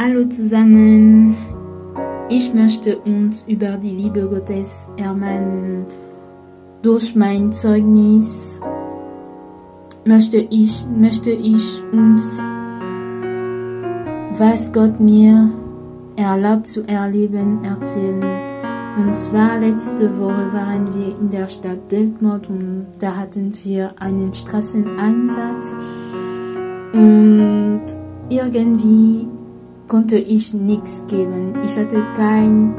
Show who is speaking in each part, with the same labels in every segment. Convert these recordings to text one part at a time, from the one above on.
Speaker 1: Hallo zusammen. Ich möchte uns über die Liebe Gottes ermahnen. Durch mein Zeugnis möchte ich, möchte ich uns, was Gott mir erlaubt zu erleben, erzählen. Und zwar letzte Woche waren wir in der Stadt Deltmord und da hatten wir einen Straßeneinsatz. Und irgendwie konnte ich nichts geben. Ich hatte kein,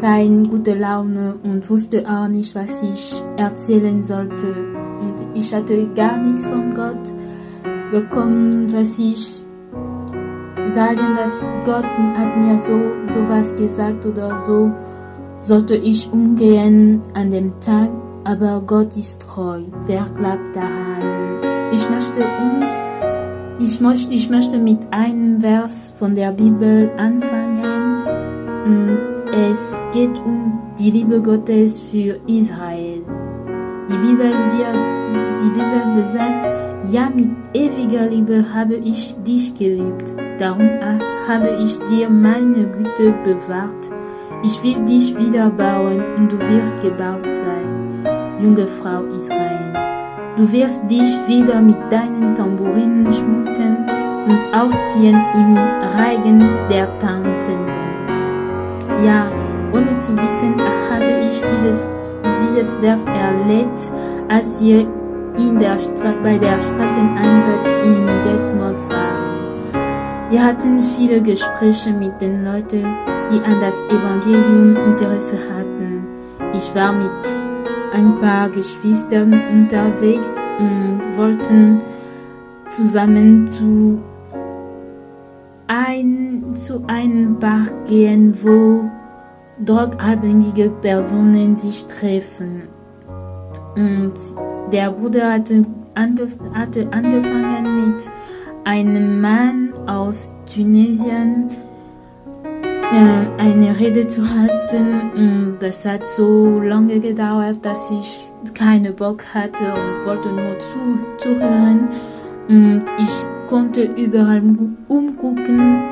Speaker 1: keine gute Laune und wusste auch nicht, was ich erzählen sollte. Und ich hatte gar nichts von Gott bekommen, was ich sagen, dass Gott hat mir so sowas gesagt oder so sollte ich umgehen an dem Tag, aber Gott ist treu. Wer glaubt daran? Ich möchte uns, ich möchte, ich möchte mit einem Vers von der Bibel anfangen. Es geht um die Liebe Gottes für Israel. Die Bibel wird, die Bibel besagt, ja, mit ewiger Liebe habe ich dich geliebt, darum habe ich dir meine Güte bewahrt. Ich will dich wieder bauen und du wirst gebaut sein, junge Frau Israel. Du wirst dich wieder mit deinen Tambourinen schmücken und ausziehen im Reigen der Tanzenden. Ja, ohne zu wissen, habe ich dieses, dieses Vers erlebt, als wir in der bei der Straßeneinsatz in Detmold waren. Wir hatten viele Gespräche mit den Leuten, die an das Evangelium Interesse hatten. Ich war mit ein paar Geschwistern unterwegs und wollten zusammen zu, ein, zu einem Bar gehen, wo drogabhängige Personen sich treffen. Und der Bruder hatte, angef hatte angefangen mit einem Mann aus Tunesien eine Rede zu halten. Und das hat so lange gedauert, dass ich keine Bock hatte und wollte nur zu, zuhören. Und ich konnte überall umgucken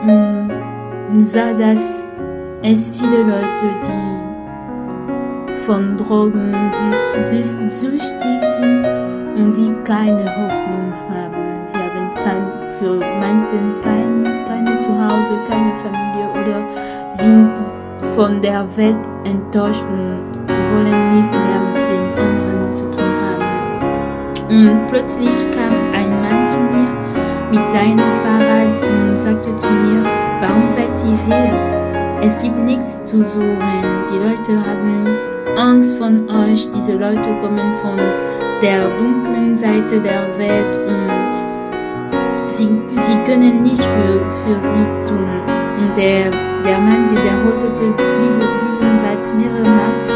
Speaker 1: und sah, dass es viele Leute, die von Drogen süchtig sind und die keine Hoffnung von der Welt enttäuscht und wollen nicht mehr mit den anderen zu tun haben. Und plötzlich kam ein Mann zu mir mit seinem Fahrrad und sagte zu mir, warum seid ihr hier? Es gibt nichts zu suchen. Die Leute haben Angst von euch. Diese Leute kommen von der dunklen Seite der Welt und sie, sie können nicht für, für sie tun. Und der, der Mann wiederholte diese, diesen Satz mehrmals.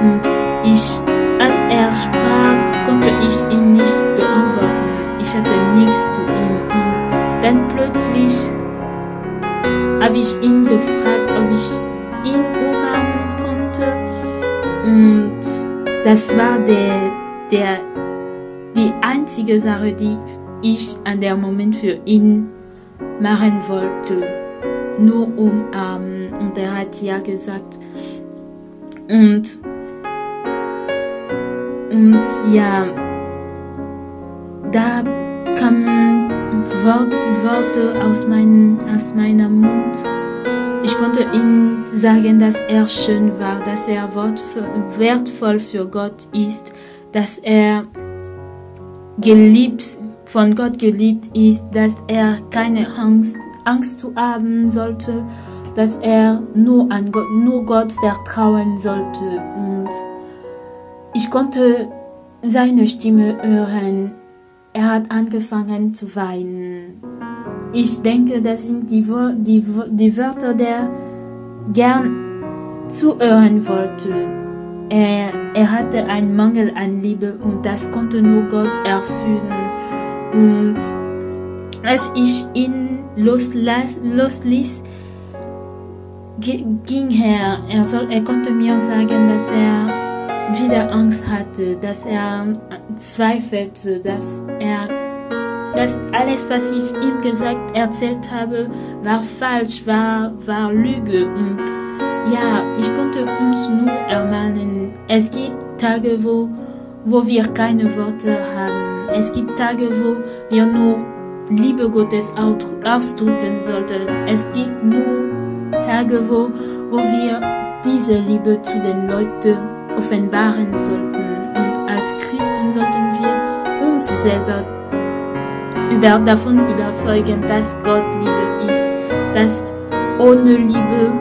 Speaker 1: Und ich, als er sprach, konnte ich ihn nicht beantworten. Ich hatte nichts zu ihm. Und dann plötzlich habe ich ihn gefragt, ob ich ihn umarmen konnte. Und das war der, der, die einzige Sache, die ich an der Moment für ihn machen wollte. Nur umarmen. Und er hat ja gesagt. Und, und ja, da kamen Worte aus, mein, aus meinem Mund. Ich konnte ihm sagen, dass er schön war, dass er wertvoll für Gott ist, dass er geliebt, von Gott geliebt ist, dass er keine Angst, Angst zu haben sollte, dass er nur an Gott, nur Gott vertrauen sollte. Und ich konnte seine Stimme hören. Er hat angefangen zu weinen. Ich denke, das sind die, die, die Wörter, der gern zuhören wollte. Er, er hatte einen Mangel an Liebe und das konnte nur Gott erfüllen. Und als ich ihn losließ, ging er, er, soll, er konnte mir sagen, dass er wieder Angst hatte, dass er zweifelte, dass er dass alles, was ich ihm gesagt, erzählt habe, war falsch, war, war Lüge. Und ja, ich konnte uns nur ermahnen. Es gibt Tage, wo, wo wir keine Worte haben. Es gibt Tage, wo wir nur Liebe Gottes ausdrücken sollten. Es gibt nur Tage, wo, wo wir diese Liebe zu den Leuten offenbaren sollten. Und als Christen sollten wir uns selber über, davon überzeugen, dass Gott Liebe ist, dass ohne Liebe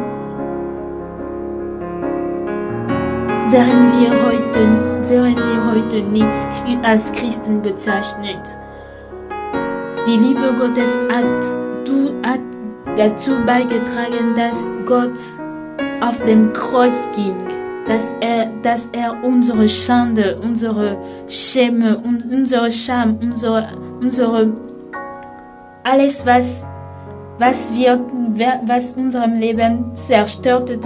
Speaker 1: wären wir heute, wären wir heute nichts als Christen bezeichnet. Die Liebe Gottes hat, du, hat dazu beigetragen, dass Gott auf dem Kreuz ging, dass er, dass er unsere Schande, unsere Schäme unsere Scham, unsere, unsere alles, was, was wir, was unserem Leben zerstörte,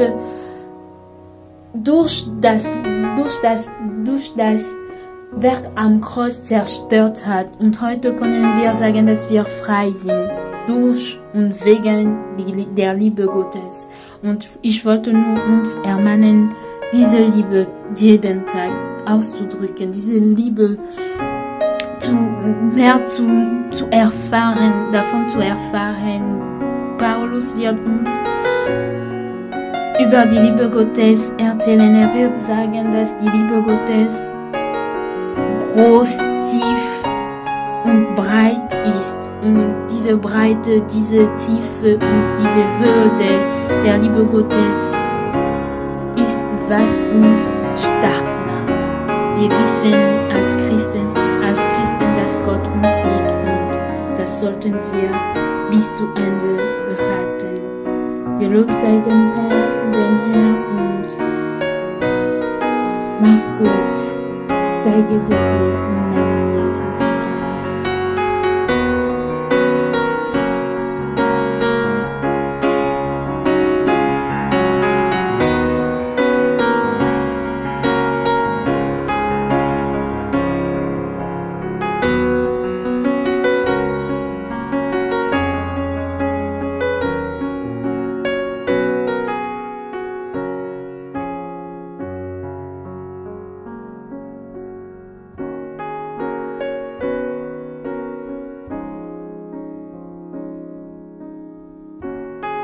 Speaker 1: durch das, durch das, durch das Werk am Kreuz zerstört hat. Und heute können wir sagen, dass wir frei sind. Durch und wegen der Liebe Gottes. Und ich wollte nur uns ermahnen, diese Liebe jeden Tag auszudrücken, diese Liebe zu, mehr zu, zu erfahren, davon zu erfahren. Paulus wird uns über die Liebe Gottes erzählen. Er wird sagen, dass die Liebe Gottes groß, tief und breit ist. Und diese Breite, diese Tiefe und diese Höhe der, Liebe Gottes ist, was uns stark macht. Wir wissen als Christen, als Christen, dass Gott uns liebt und das sollten wir bis zu Ende behalten. Wir loben sei den Herr, den Herr und mach's gut. Sei gesegnet im Namen Jesus.